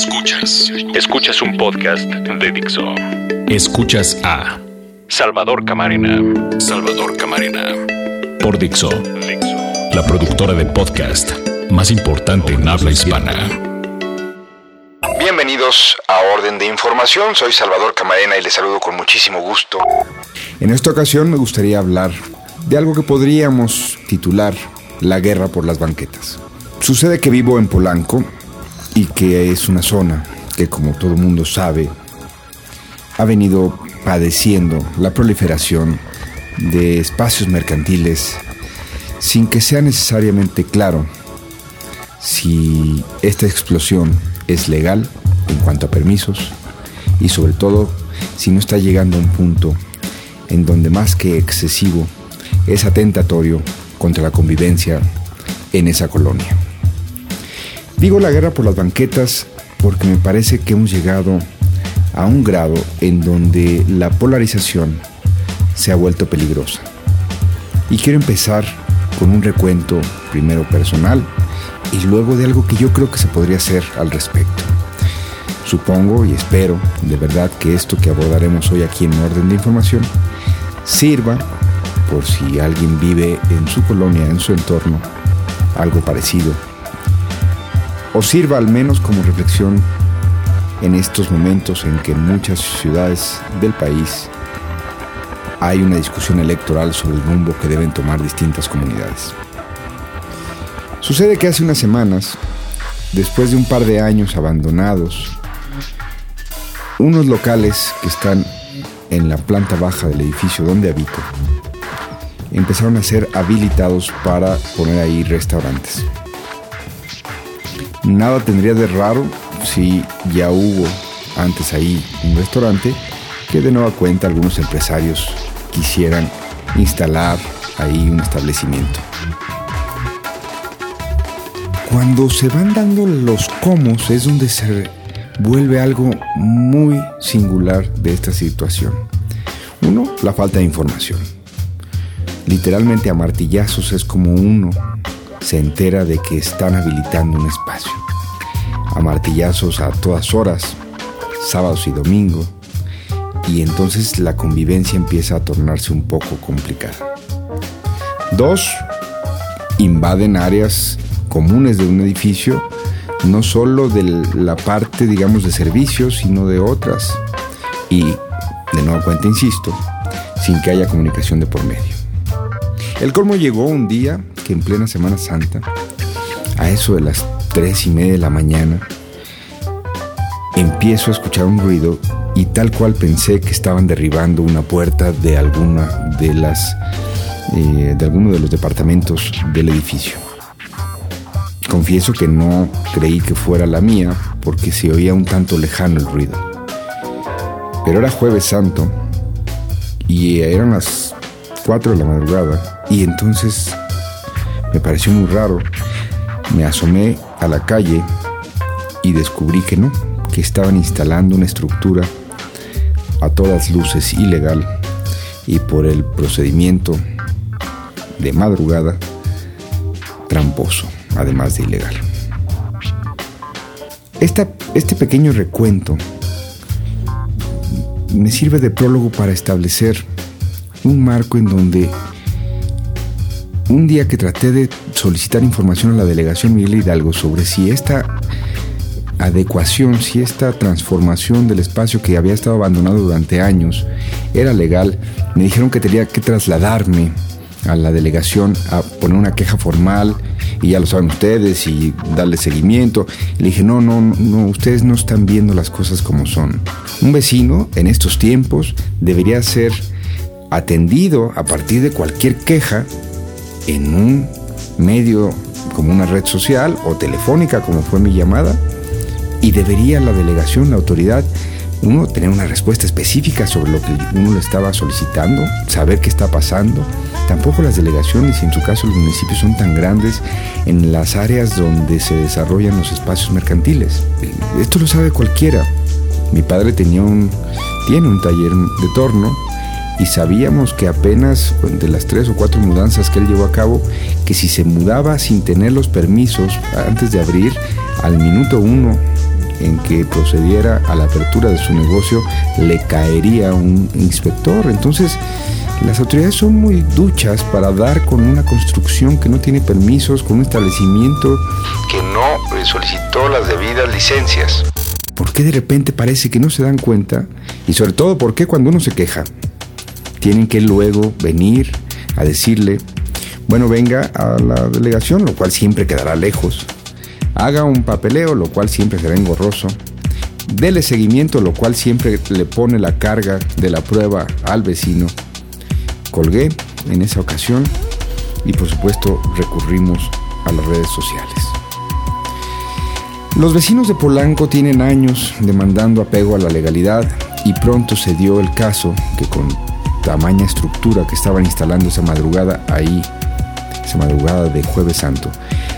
Escuchas. Escuchas un podcast de Dixo. Escuchas a Salvador Camarena. Salvador Camarena. Por Dixo. La productora de podcast más importante en habla hispana. Bienvenidos a Orden de Información. Soy Salvador Camarena y les saludo con muchísimo gusto. En esta ocasión me gustaría hablar de algo que podríamos titular La guerra por las banquetas. Sucede que vivo en Polanco y que es una zona que, como todo mundo sabe, ha venido padeciendo la proliferación de espacios mercantiles sin que sea necesariamente claro si esta explosión es legal en cuanto a permisos y sobre todo si no está llegando a un punto en donde más que excesivo es atentatorio contra la convivencia en esa colonia. Digo la guerra por las banquetas porque me parece que hemos llegado a un grado en donde la polarización se ha vuelto peligrosa. Y quiero empezar con un recuento primero personal y luego de algo que yo creo que se podría hacer al respecto. Supongo y espero de verdad que esto que abordaremos hoy aquí en orden de información sirva por si alguien vive en su colonia, en su entorno, algo parecido o sirva al menos como reflexión en estos momentos en que en muchas ciudades del país hay una discusión electoral sobre el rumbo que deben tomar distintas comunidades. Sucede que hace unas semanas, después de un par de años abandonados, unos locales que están en la planta baja del edificio donde habito empezaron a ser habilitados para poner ahí restaurantes. Nada tendría de raro si ya hubo antes ahí un restaurante que de nueva cuenta algunos empresarios quisieran instalar ahí un establecimiento. Cuando se van dando los cómo es donde se vuelve algo muy singular de esta situación. Uno, la falta de información. Literalmente a martillazos es como uno se entera de que están habilitando un espacio. A martillazos a todas horas, sábados y domingos, y entonces la convivencia empieza a tornarse un poco complicada. Dos, invaden áreas comunes de un edificio, no solo de la parte, digamos, de servicios, sino de otras. Y, de nuevo cuenta, insisto, sin que haya comunicación de por medio. El colmo llegó un día en plena Semana Santa, a eso de las tres y media de la mañana, empiezo a escuchar un ruido y tal cual pensé que estaban derribando una puerta de alguna de las eh, de alguno de los departamentos del edificio. Confieso que no creí que fuera la mía porque se oía un tanto lejano el ruido. Pero era jueves santo y eran las 4 de la madrugada y entonces me pareció muy raro. Me asomé a la calle y descubrí que no, que estaban instalando una estructura a todas luces ilegal y por el procedimiento de madrugada tramposo, además de ilegal. este pequeño recuento me sirve de prólogo para establecer un marco en donde un día que traté de solicitar información a la delegación Miguel Hidalgo sobre si esta adecuación, si esta transformación del espacio que había estado abandonado durante años era legal, me dijeron que tenía que trasladarme a la delegación a poner una queja formal y ya lo saben ustedes y darle seguimiento. le dije, no, no, no, ustedes no están viendo las cosas como son. Un vecino en estos tiempos debería ser atendido a partir de cualquier queja en un medio como una red social o telefónica como fue mi llamada y debería la delegación, la autoridad, uno tener una respuesta específica sobre lo que uno le estaba solicitando, saber qué está pasando. Tampoco las delegaciones y en su caso los municipios son tan grandes en las áreas donde se desarrollan los espacios mercantiles. Esto lo sabe cualquiera. Mi padre tenía un, tiene un taller de torno y sabíamos que apenas de las tres o cuatro mudanzas que él llevó a cabo, que si se mudaba sin tener los permisos antes de abrir, al minuto uno en que procediera a la apertura de su negocio, le caería un inspector. Entonces, las autoridades son muy duchas para dar con una construcción que no tiene permisos, con un establecimiento que no solicitó las debidas licencias. ¿Por qué de repente parece que no se dan cuenta? Y sobre todo, ¿por qué cuando uno se queja? Tienen que luego venir a decirle, bueno, venga a la delegación, lo cual siempre quedará lejos. Haga un papeleo, lo cual siempre será engorroso. Dele seguimiento, lo cual siempre le pone la carga de la prueba al vecino. Colgué en esa ocasión y por supuesto recurrimos a las redes sociales. Los vecinos de Polanco tienen años demandando apego a la legalidad y pronto se dio el caso que con tamaña estructura que estaban instalando esa madrugada ahí, esa madrugada de jueves santo,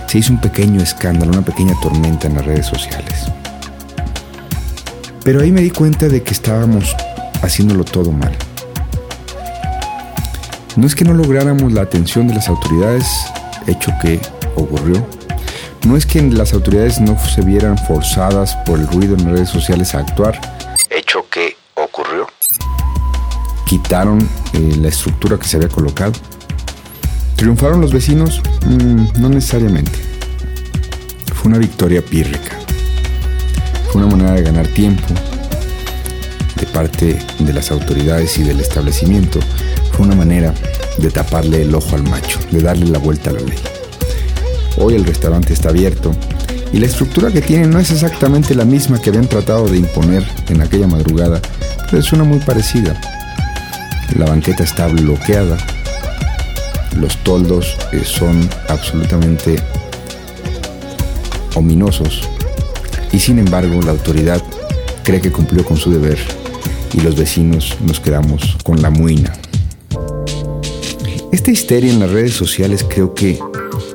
se hizo un pequeño escándalo, una pequeña tormenta en las redes sociales. Pero ahí me di cuenta de que estábamos haciéndolo todo mal. No es que no lográramos la atención de las autoridades, hecho que ocurrió. No es que las autoridades no se vieran forzadas por el ruido en las redes sociales a actuar, Quitaron eh, la estructura que se había colocado. ¿Triunfaron los vecinos? Mm, no necesariamente. Fue una victoria pírrica. Fue una manera de ganar tiempo de parte de las autoridades y del establecimiento fue una manera de taparle el ojo al macho, de darle la vuelta a la ley. Hoy el restaurante está abierto y la estructura que tiene no es exactamente la misma que habían tratado de imponer en aquella madrugada, pero es una muy parecida. La banqueta está bloqueada, los toldos eh, son absolutamente ominosos y sin embargo la autoridad cree que cumplió con su deber y los vecinos nos quedamos con la muina. Esta histeria en las redes sociales creo que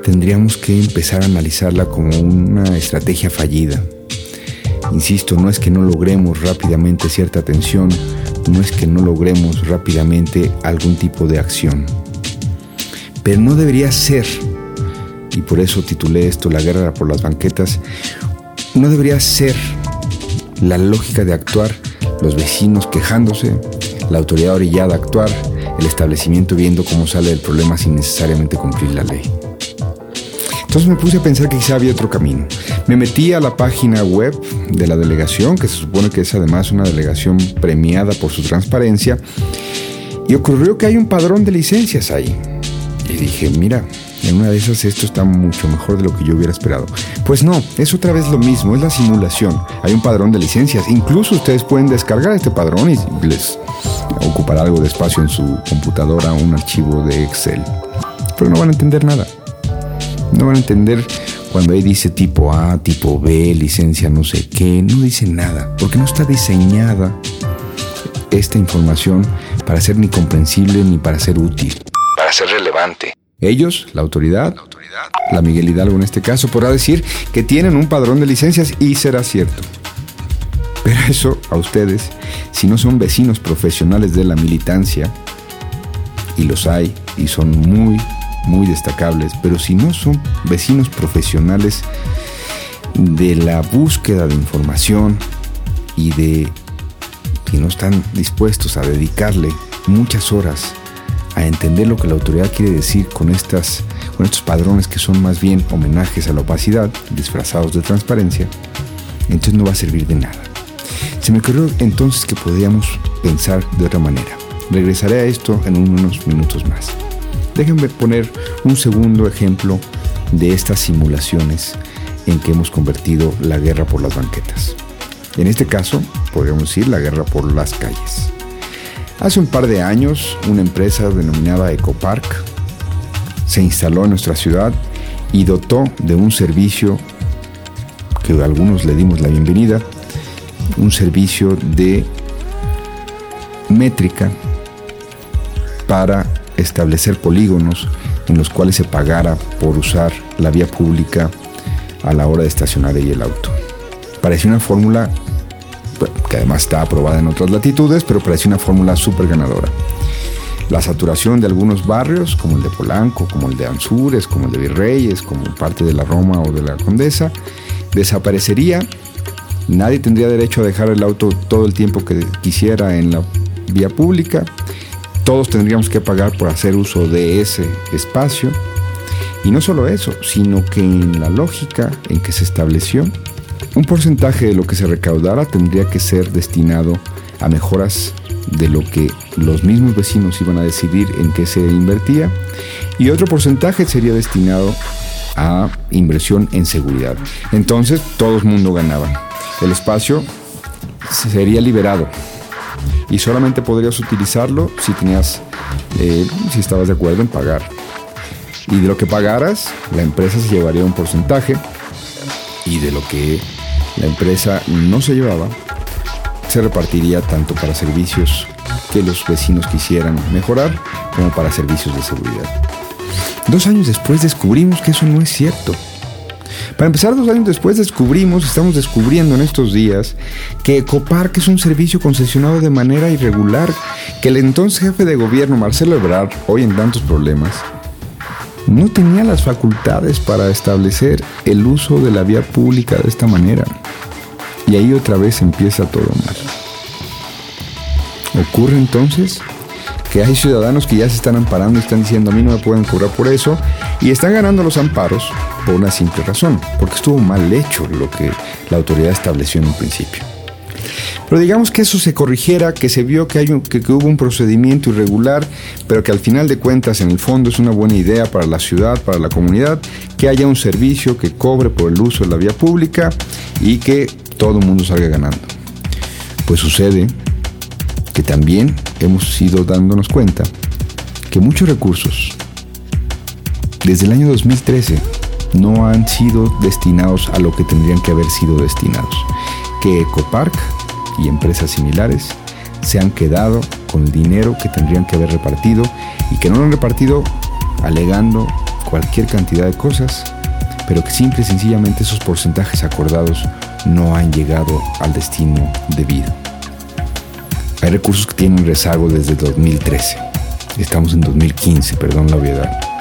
tendríamos que empezar a analizarla como una estrategia fallida. Insisto, no es que no logremos rápidamente cierta atención, no es que no logremos rápidamente algún tipo de acción. Pero no debería ser, y por eso titulé esto La guerra por las banquetas, no debería ser la lógica de actuar los vecinos quejándose, la autoridad orillada a actuar, el establecimiento viendo cómo sale del problema sin necesariamente cumplir la ley. Entonces me puse a pensar que quizá había otro camino. Me metí a la página web de la delegación, que se supone que es además una delegación premiada por su transparencia, y ocurrió que hay un padrón de licencias ahí. Y dije, mira, en una de esas esto está mucho mejor de lo que yo hubiera esperado. Pues no, es otra vez lo mismo, es la simulación. Hay un padrón de licencias. Incluso ustedes pueden descargar este padrón y les ocupará algo de espacio en su computadora un archivo de Excel. Pero no van a entender nada. No van a entender cuando ahí dice tipo A, tipo B, licencia no sé qué. No dice nada, porque no está diseñada esta información para ser ni comprensible ni para ser útil. Para ser relevante. Ellos, la autoridad, la, autoridad. la Miguel Hidalgo en este caso, podrá decir que tienen un padrón de licencias y será cierto. Pero eso a ustedes, si no son vecinos profesionales de la militancia, y los hay, y son muy, muy destacables, pero si no son vecinos profesionales de la búsqueda de información y de que no están dispuestos a dedicarle muchas horas a entender lo que la autoridad quiere decir con, estas, con estos padrones que son más bien homenajes a la opacidad, disfrazados de transparencia, entonces no va a servir de nada. Se me ocurrió entonces que podríamos pensar de otra manera. Regresaré a esto en unos minutos más. Déjenme poner un segundo ejemplo de estas simulaciones en que hemos convertido la guerra por las banquetas. En este caso, podríamos decir la guerra por las calles. Hace un par de años, una empresa denominada Ecopark se instaló en nuestra ciudad y dotó de un servicio que algunos le dimos la bienvenida, un servicio de métrica para establecer polígonos en los cuales se pagara por usar la vía pública a la hora de estacionar ahí el auto. Parecía una fórmula que además está aprobada en otras latitudes, pero parece una fórmula súper ganadora. La saturación de algunos barrios, como el de Polanco, como el de Anzures, como el de Virreyes, como parte de la Roma o de la Condesa, desaparecería Nadie tendría derecho a dejar el auto todo el tiempo que quisiera en la vía pública. Todos tendríamos que pagar por hacer uso de ese espacio. Y no solo eso, sino que en la lógica en que se estableció, un porcentaje de lo que se recaudara tendría que ser destinado a mejoras de lo que los mismos vecinos iban a decidir en qué se invertía y otro porcentaje sería destinado a inversión en seguridad. Entonces todo el mundo ganaba. El espacio sería liberado y solamente podrías utilizarlo si tenías, eh, si estabas de acuerdo en pagar. Y de lo que pagaras, la empresa se llevaría un porcentaje y de lo que la empresa no se llevaba, se repartiría tanto para servicios que los vecinos quisieran mejorar como para servicios de seguridad. Dos años después descubrimos que eso no es cierto. Para empezar, dos años después descubrimos, estamos descubriendo en estos días, que Ecopark es un servicio concesionado de manera irregular, que el entonces jefe de gobierno, Marcelo Ebrard, hoy en tantos problemas, no tenía las facultades para establecer el uso de la vía pública de esta manera. Y ahí otra vez empieza todo mal. Ocurre entonces que hay ciudadanos que ya se están amparando y están diciendo a mí no me pueden cobrar por eso y están ganando los amparos por una simple razón, porque estuvo mal hecho lo que la autoridad estableció en un principio. Pero digamos que eso se corrigiera, que se vio que, hay que, hubo un procedimiento irregular, pero que al final de cuentas en el fondo es una buena idea para la ciudad, para la comunidad, que haya un servicio que cobre por el uso de la vía pública y que todo el mundo salga ganando. Pues sucede que también hemos ido dándonos cuenta que muchos recursos desde el año 2013 no han sido destinados a lo que tendrían que haber sido destinados. Que Ecopark y empresas similares se han quedado con el dinero que tendrían que haber repartido y que no lo han repartido alegando cualquier cantidad de cosas, pero que simple y sencillamente esos porcentajes acordados no han llegado al destino debido. Hay recursos que tienen rezago desde 2013. Estamos en 2015, perdón la obviedad.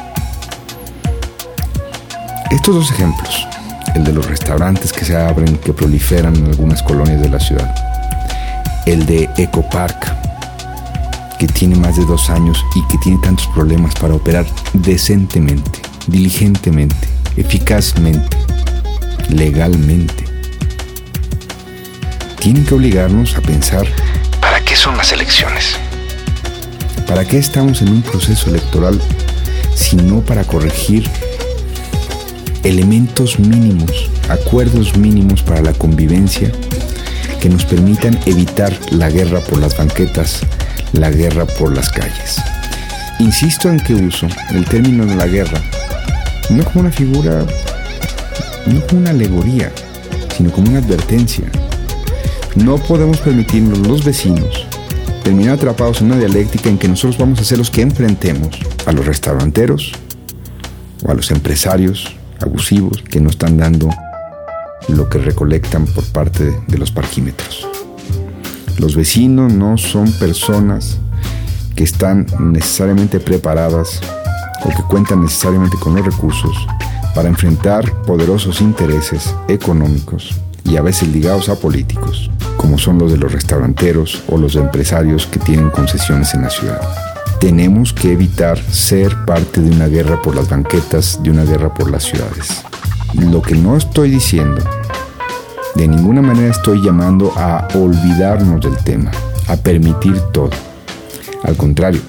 Estos dos ejemplos, el de los restaurantes que se abren, que proliferan en algunas colonias de la ciudad, el de Ecopark, que tiene más de dos años y que tiene tantos problemas para operar decentemente, diligentemente, eficazmente, legalmente, tienen que obligarnos a pensar, ¿para qué son las elecciones? ¿Para qué estamos en un proceso electoral si no para corregir elementos mínimos, acuerdos mínimos para la convivencia que nos permitan evitar la guerra por las banquetas, la guerra por las calles? Insisto en que uso el término de la guerra no como una figura, no como una alegoría, sino como una advertencia no podemos permitirnos los vecinos terminar atrapados en una dialéctica en que nosotros vamos a ser los que enfrentemos a los restauranteros o a los empresarios abusivos que no están dando lo que recolectan por parte de los parquímetros. Los vecinos no son personas que están necesariamente preparadas o que cuentan necesariamente con los recursos para enfrentar poderosos intereses económicos y a veces ligados a políticos como son los de los restauranteros o los empresarios que tienen concesiones en la ciudad. Tenemos que evitar ser parte de una guerra por las banquetas, de una guerra por las ciudades. Lo que no estoy diciendo, de ninguna manera estoy llamando a olvidarnos del tema, a permitir todo. Al contrario,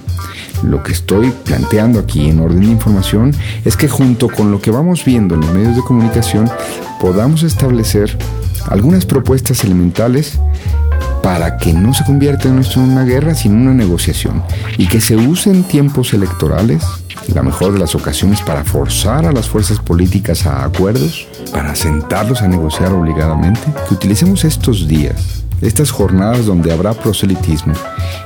lo que estoy planteando aquí en orden de información es que junto con lo que vamos viendo en los medios de comunicación podamos establecer algunas propuestas elementales para que no se convierta en una guerra, sino una negociación, y que se usen tiempos electorales, la mejor de las ocasiones, para forzar a las fuerzas políticas a acuerdos, para sentarlos a negociar obligadamente, que utilicemos estos días, estas jornadas donde habrá proselitismo,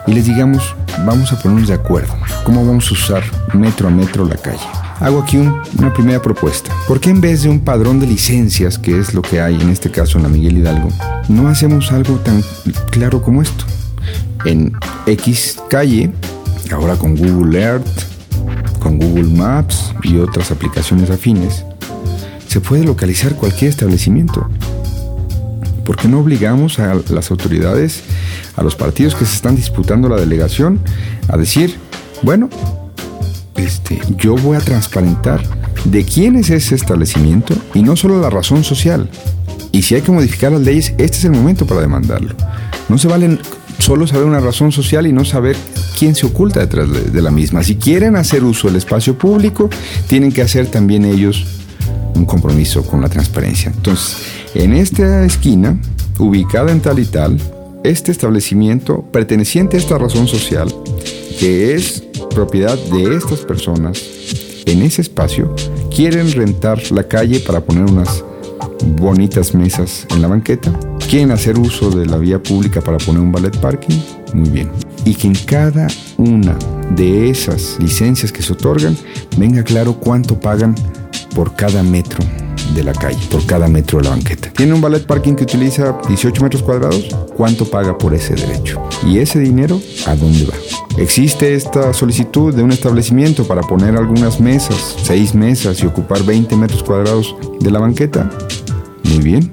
y les digamos, vamos a ponernos de acuerdo, cómo vamos a usar metro a metro la calle hago aquí una primera propuesta. ¿Por qué en vez de un padrón de licencias, que es lo que hay en este caso en la Miguel Hidalgo, no hacemos algo tan claro como esto? En X calle, ahora con Google Earth, con Google Maps y otras aplicaciones afines, se puede localizar cualquier establecimiento. ¿Por qué no obligamos a las autoridades, a los partidos que se están disputando la delegación, a decir, bueno, este, yo voy a transparentar de quién es ese establecimiento y no solo la razón social. Y si hay que modificar las leyes, este es el momento para demandarlo. No se valen solo saber una razón social y no saber quién se oculta detrás de la misma. Si quieren hacer uso del espacio público, tienen que hacer también ellos un compromiso con la transparencia. Entonces, en esta esquina, ubicada en tal y tal, este establecimiento perteneciente a esta razón social, que es propiedad de estas personas, en ese espacio, quieren rentar la calle para poner unas bonitas mesas en la banqueta, quieren hacer uso de la vía pública para poner un ballet parking, muy bien. Y que en cada una de esas licencias que se otorgan venga claro cuánto pagan por cada metro de la calle, por cada metro de la banqueta. Tiene un ballet parking que utiliza 18 metros cuadrados, ¿cuánto paga por ese derecho? Y ese dinero, ¿a dónde va? Existe esta solicitud de un establecimiento para poner algunas mesas, seis mesas y ocupar 20 metros cuadrados de la banqueta. Muy bien,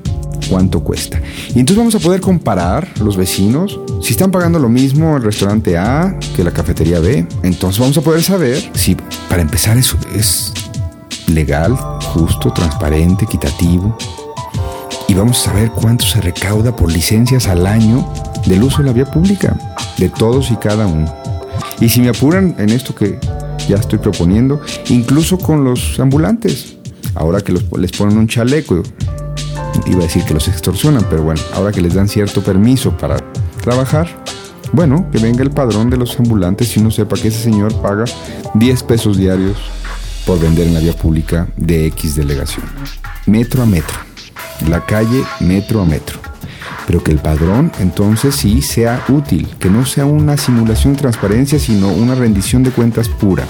¿cuánto cuesta? Y entonces vamos a poder comparar los vecinos si están pagando lo mismo el restaurante A que la cafetería B. Entonces vamos a poder saber si, para empezar, eso es legal, justo, transparente, equitativo. Y vamos a saber cuánto se recauda por licencias al año del uso de la vía pública, de todos y cada uno. Y si me apuran en esto que ya estoy proponiendo, incluso con los ambulantes, ahora que les ponen un chaleco, iba a decir que los extorsionan, pero bueno, ahora que les dan cierto permiso para trabajar, bueno, que venga el padrón de los ambulantes y uno sepa que ese señor paga 10 pesos diarios por vender en la vía pública de X delegación. Metro a metro. La calle metro a metro. Pero que el padrón entonces sí sea útil, que no sea una simulación de transparencia, sino una rendición de cuentas pura.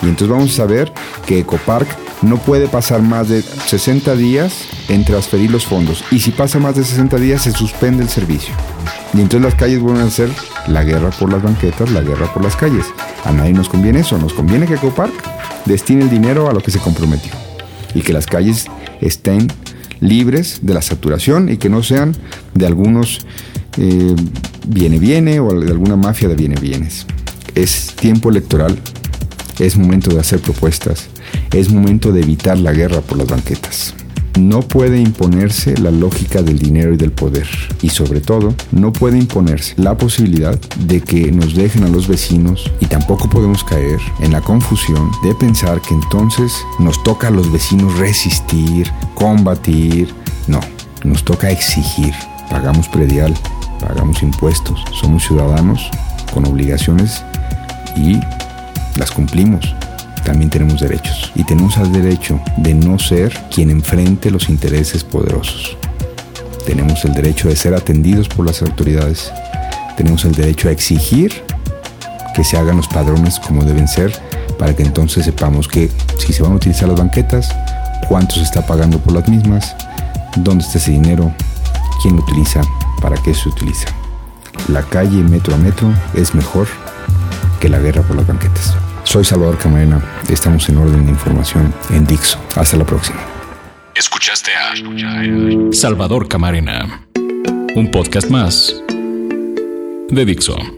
Y entonces vamos a saber que Ecopark no puede pasar más de 60 días en transferir los fondos. Y si pasa más de 60 días se suspende el servicio. Y entonces las calles vuelven a ser la guerra por las banquetas, la guerra por las calles. A nadie nos conviene eso. Nos conviene que Ecopark destine el dinero a lo que se comprometió y que las calles estén libres de la saturación y que no sean de algunos eh, viene viene o de alguna mafia de viene bienes. Es tiempo electoral, es momento de hacer propuestas, es momento de evitar la guerra por las banquetas. No puede imponerse la lógica del dinero y del poder. Y sobre todo, no puede imponerse la posibilidad de que nos dejen a los vecinos y tampoco podemos caer en la confusión de pensar que entonces nos toca a los vecinos resistir, combatir. No, nos toca exigir. Pagamos predial, pagamos impuestos, somos ciudadanos con obligaciones y las cumplimos también tenemos derechos. Y tenemos el derecho de no ser quien enfrente los intereses poderosos. Tenemos el derecho de ser atendidos por las autoridades. Tenemos el derecho a exigir que se hagan los padrones como deben ser para que entonces sepamos que si se van a utilizar las banquetas, cuánto se está pagando por las mismas, dónde está ese dinero, quién lo utiliza, para qué se utiliza. La calle metro a metro es mejor que la guerra por las banquetas. Soy Salvador Camarena. Estamos en orden de información en Dixo. Hasta la próxima. Escuchaste a Salvador Camarena, un podcast más de Dixo.